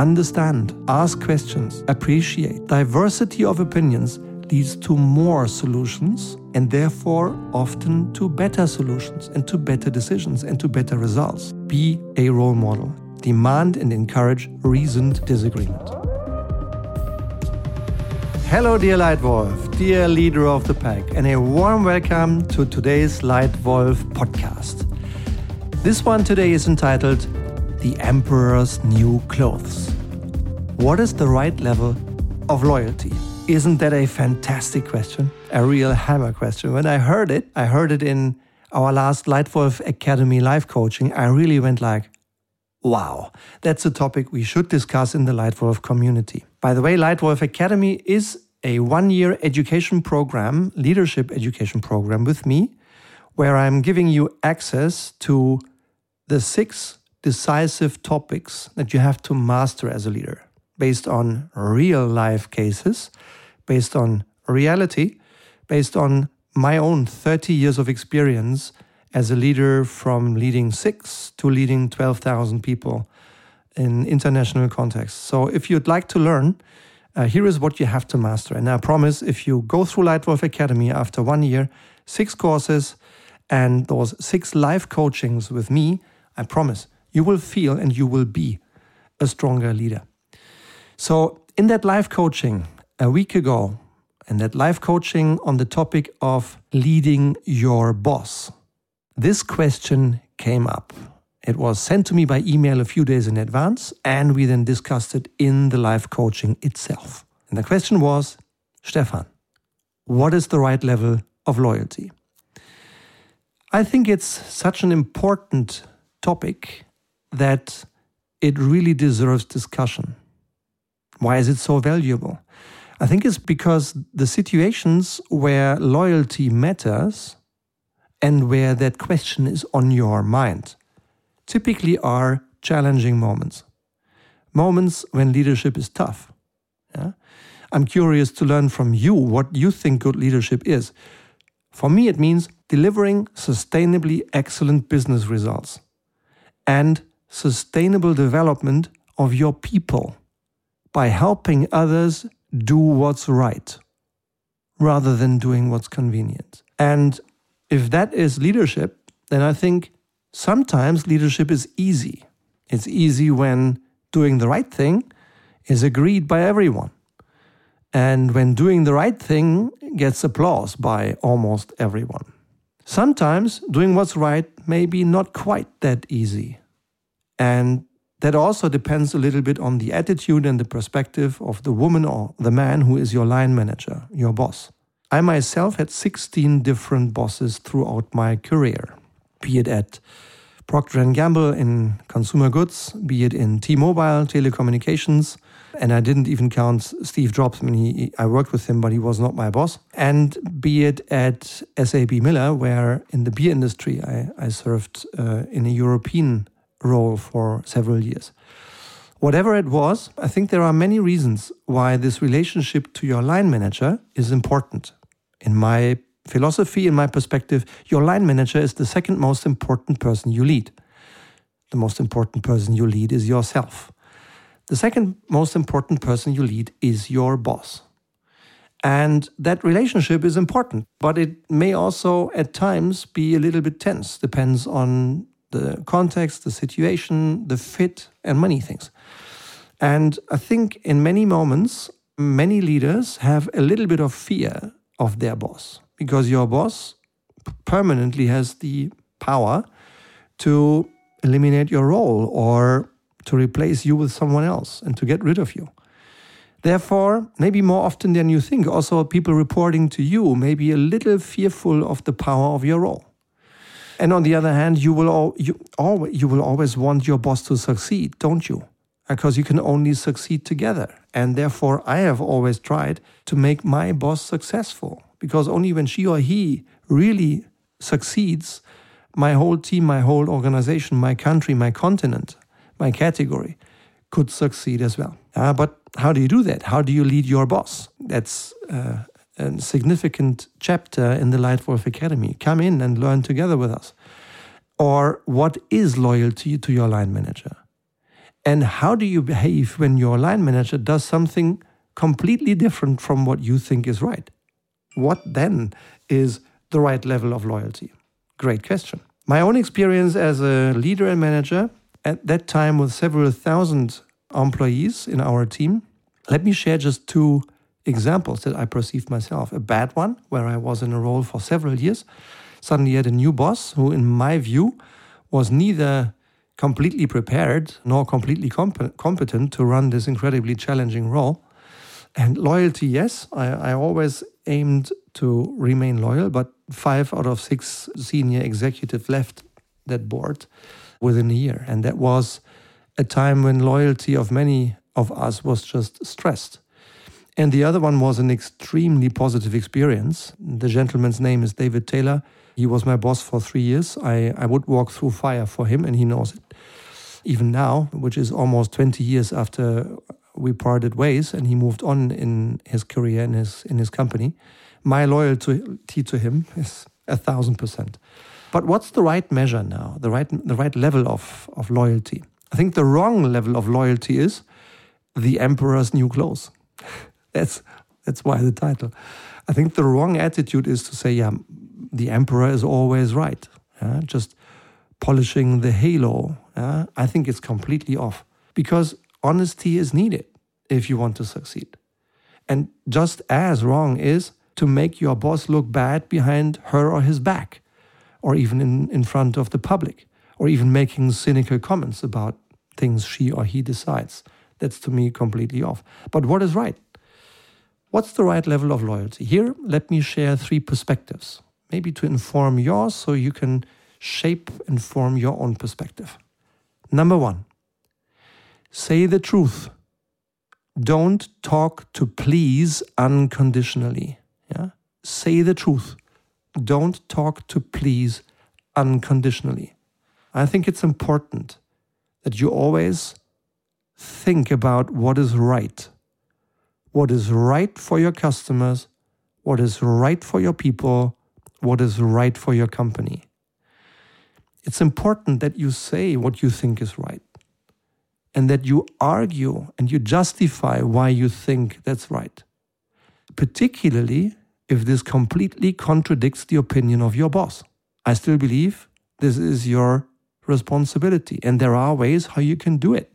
understand, ask questions, appreciate. Diversity of opinions leads to more solutions and therefore often to better solutions and to better decisions and to better results. Be a role model. Demand and encourage reasoned disagreement. Hello, dear Leitwolf, dear leader of the pack, and a warm welcome to today's Leitwolf podcast. This one today is entitled The Emperor's New Clothes. What is the right level of loyalty? Isn't that a fantastic question? A real hammer question. When I heard it, I heard it in our last Leitwolf Academy life coaching. I really went like, wow, that's a topic we should discuss in the Leitwolf community. By the way, Leitwolf Academy is a one year education program, leadership education program with me, where I'm giving you access to the six decisive topics that you have to master as a leader based on real life cases, based on reality, based on my own 30 years of experience as a leader from leading six to leading 12,000 people in international contexts. So if you'd like to learn, uh, here is what you have to master. And I promise if you go through Leitwolf Academy after one year, six courses, and those six live coachings with me, I promise you will feel and you will be a stronger leader. So, in that live coaching a week ago, and that live coaching on the topic of leading your boss, this question came up. It was sent to me by email a few days in advance, and we then discussed it in the live coaching itself. And the question was Stefan, what is the right level of loyalty? I think it's such an important topic that it really deserves discussion. Why is it so valuable? I think it's because the situations where loyalty matters and where that question is on your mind typically are challenging moments. Moments when leadership is tough. Yeah? I'm curious to learn from you what you think good leadership is. For me, it means delivering sustainably excellent business results and sustainable development of your people by helping others do what's right rather than doing what's convenient. And if that is leadership, then I think Sometimes leadership is easy. It's easy when doing the right thing is agreed by everyone. And when doing the right thing gets applause by almost everyone. Sometimes doing what's right may be not quite that easy. And that also depends a little bit on the attitude and the perspective of the woman or the man who is your line manager, your boss. I myself had 16 different bosses throughout my career be it at Procter & Gamble in consumer goods, be it in T-Mobile telecommunications, and I didn't even count Steve Jobs. I mean, he, I worked with him, but he was not my boss. And be it at SAB Miller, where in the beer industry I, I served uh, in a European role for several years. Whatever it was, I think there are many reasons why this relationship to your line manager is important. In my philosophy, in my perspective, your line manager is the second most important person you lead. The most important person you lead is yourself. The second most important person you lead is your boss. And that relationship is important, but it may also at times be a little bit tense, depends on the context, the situation, the fit, and many things. And I think in many moments, many leaders have a little bit of fear of their boss because your boss permanently has the power to eliminate your role or to replace you with someone else and to get rid of you. Therefore, maybe more often than you think, also people reporting to you may be a little fearful of the power of your role. And on the other hand, you will, al- you, always, you will always want your boss to succeed, don't you? Because you can only succeed together. And therefore, I have always tried to make my boss successful because only when she or he really succeeds, my whole team, my whole organization, my country, my continent, my category could succeed as well. Uh, but how do you do that? How do you lead your boss? That's uh, a significant chapter in the Leitwolf Academy. Come in and learn together with us. Or what is loyalty to your line manager? And how do you behave when your line manager does something completely different from what you think is right? What then is the right level of loyalty? Great question. My own experience as a leader and manager at that time with several thousand employees in our team, let me share just two examples that I perceived myself. A bad one, where I was in a role for several years, suddenly had a new boss who, in my view, was neither completely prepared nor completely comp- competent to run this incredibly challenging role. And loyalty, yes, I, I always aimed to remain loyal, but five out of six senior executives left that board within a year. And that was a time when loyalty of many of us was just stressed. And the other one was an extremely positive experience. The gentleman's name is David Taylor. He was my boss for three years. I, I would walk through fire for him, and he knows it. Even now, which is almost 20 years after we parted ways and he moved on in his career in his in his company, my loyalty to him is a thousand percent. But what's the right measure now? The right the right level of, of loyalty? I think the wrong level of loyalty is the emperor's new clothes. That's that's why the title. I think the wrong attitude is to say, yeah, the emperor is always right. Yeah? Just polishing the halo. Yeah? I think it's completely off because honesty is needed if you want to succeed. And just as wrong is to make your boss look bad behind her or his back, or even in, in front of the public, or even making cynical comments about things she or he decides. That's to me completely off. But what is right? What's the right level of loyalty? Here, let me share three perspectives, maybe to inform yours so you can shape and form your own perspective. Number one, say the truth. Don't talk to please unconditionally. Yeah? Say the truth. Don't talk to please unconditionally. I think it's important that you always think about what is right. What is right for your customers, what is right for your people, what is right for your company. It's important that you say what you think is right and that you argue and you justify why you think that's right, particularly if this completely contradicts the opinion of your boss. I still believe this is your responsibility, and there are ways how you can do it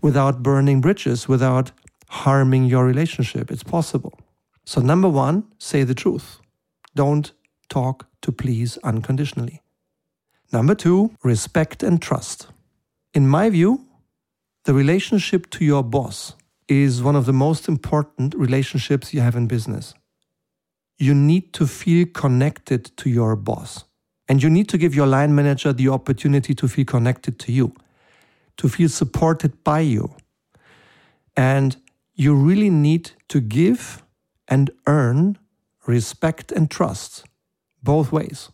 without burning bridges, without harming your relationship. It's possible. So, number one, say the truth. Don't talk to please unconditionally. Number two, respect and trust. In my view, the relationship to your boss is one of the most important relationships you have in business. You need to feel connected to your boss. And you need to give your line manager the opportunity to feel connected to you, to feel supported by you. And you really need to give and earn respect and trust both ways.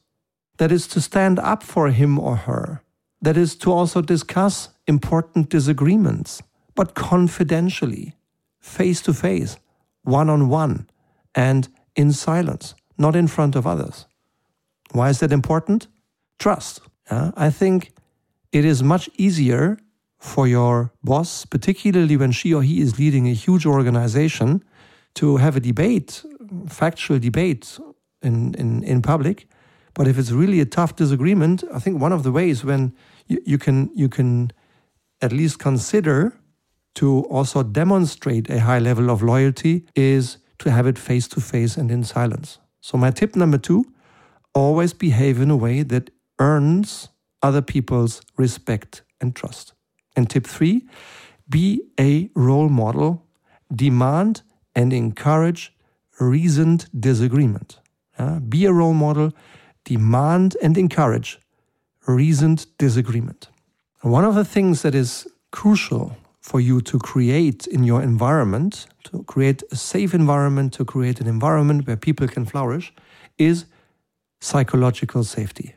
That is to stand up for him or her. That is to also discuss important disagreements, but confidentially, face to face, one on one, and in silence, not in front of others. Why is that important? Trust. Uh, I think it is much easier for your boss, particularly when she or he is leading a huge organization, to have a debate, factual debate in, in, in public. But if it's really a tough disagreement, I think one of the ways when you, you can you can at least consider to also demonstrate a high level of loyalty is to have it face to face and in silence. So my tip number two, always behave in a way that earns other people's respect and trust. And tip three, be a role model, demand and encourage reasoned disagreement. Uh, be a role model, demand and encourage reasoned disagreement. One of the things that is crucial for you to create in your environment, to create a safe environment, to create an environment where people can flourish, is psychological safety.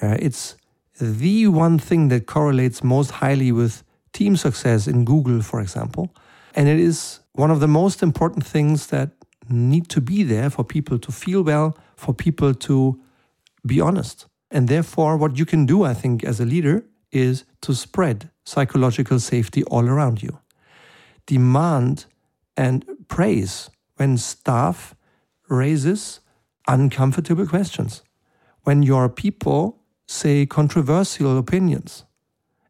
Uh, it's the one thing that correlates most highly with team success in Google, for example. And it is one of the most important things that need to be there for people to feel well, for people to be honest. And therefore, what you can do, I think, as a leader is to spread psychological safety all around you. Demand and praise when staff raises uncomfortable questions, when your people say controversial opinions,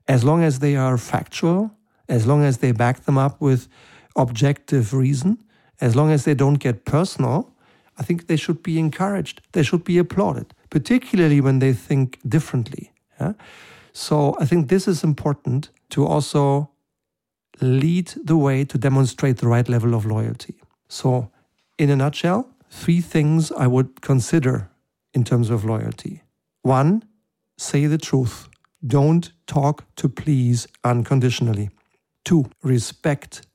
as long as they are factual, as long as they back them up with objective reason, as long as they don't get personal, I think they should be encouraged. They should be applauded, particularly when they think differently. Yeah? So I think this is important to also lead the way to demonstrate the right level of loyalty. So, in a nutshell, three things I would consider in terms of loyalty. One, say the truth. Don't talk to please unconditionally. Two, respect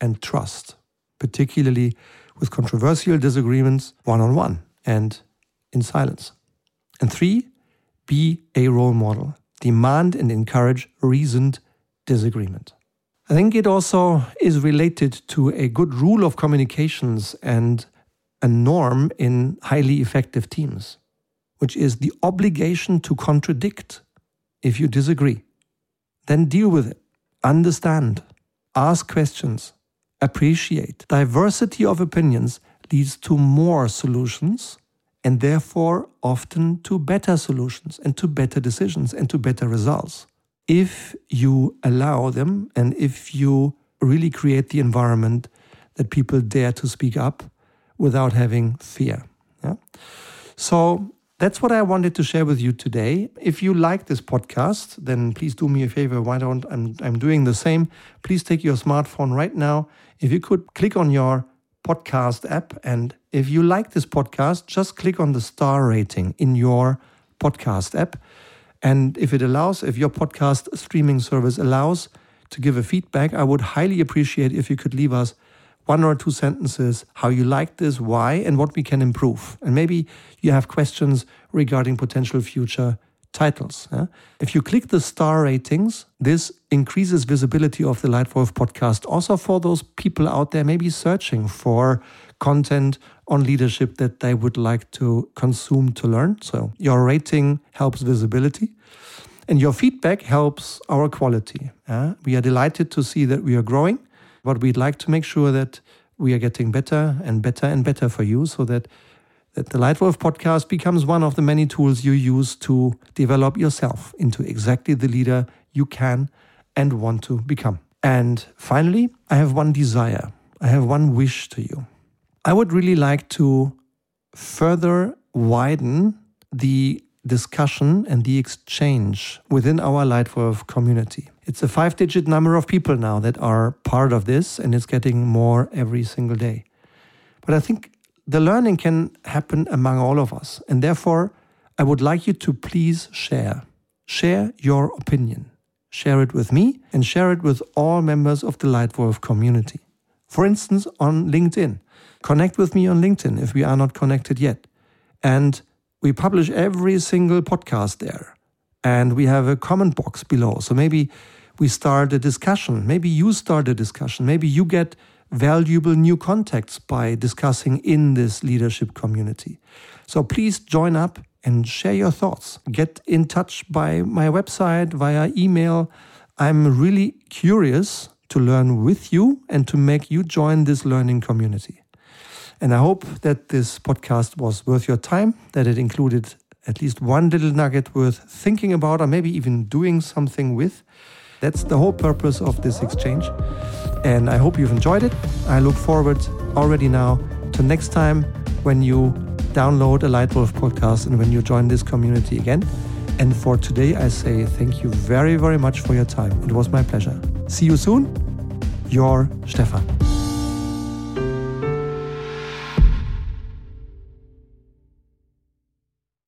and trust, particularly with controversial disagreements one on one and in silence. And three, be a role model. Demand and encourage reasoned disagreement. I think it also is related to a good rule of communications and a norm in highly effective teams, which is the obligation to contradict if you disagree. Then deal with it, understand, ask questions, appreciate. Diversity of opinions leads to more solutions and therefore often to better solutions and to better decisions and to better results. If you allow them and if you really create the environment that people dare to speak up without having fear. Yeah? So that's what I wanted to share with you today. If you like this podcast, then please do me a favor. Why don't I'm, I'm doing the same? Please take your smartphone right now. If you could click on your podcast app, and if you like this podcast, just click on the star rating in your podcast app. And if it allows, if your podcast streaming service allows to give a feedback, I would highly appreciate if you could leave us one or two sentences how you like this, why, and what we can improve. And maybe you have questions regarding potential future titles. Yeah? If you click the star ratings, this increases visibility of the Leitwolf podcast also for those people out there maybe searching for content on leadership that they would like to consume to learn. So your rating helps visibility. And your feedback helps our quality. Yeah? We are delighted to see that we are growing but we'd like to make sure that we are getting better and better and better for you so that that the Leitwolf podcast becomes one of the many tools you use to develop yourself into exactly the leader you can and want to become. And finally, I have one desire. I have one wish to you. I would really like to further widen the discussion and the exchange within our Leitwolf community. It's a five digit number of people now that are part of this, and it's getting more every single day. But I think the learning can happen among all of us. And therefore, I would like you to please share. Share your opinion. Share it with me and share it with all members of the Leitwolf community. For instance, on LinkedIn. Connect with me on LinkedIn if we are not connected yet. And we publish every single podcast there. And we have a comment box below. So maybe we start a discussion. Maybe you start a discussion. Maybe you get valuable new contacts by discussing in this leadership community. So please join up and share your thoughts. Get in touch by my website, via email. I'm really curious to learn with you and to make you join this learning community. And I hope that this podcast was worth your time, that it included at least one little nugget worth thinking about or maybe even doing something with. That's the whole purpose of this exchange. And I hope you've enjoyed it. I look forward already now to next time when you download a Leitwolf podcast and when you join this community again. And for today, I say thank you very, very much for your time. It was my pleasure. See you soon. Your Stefan.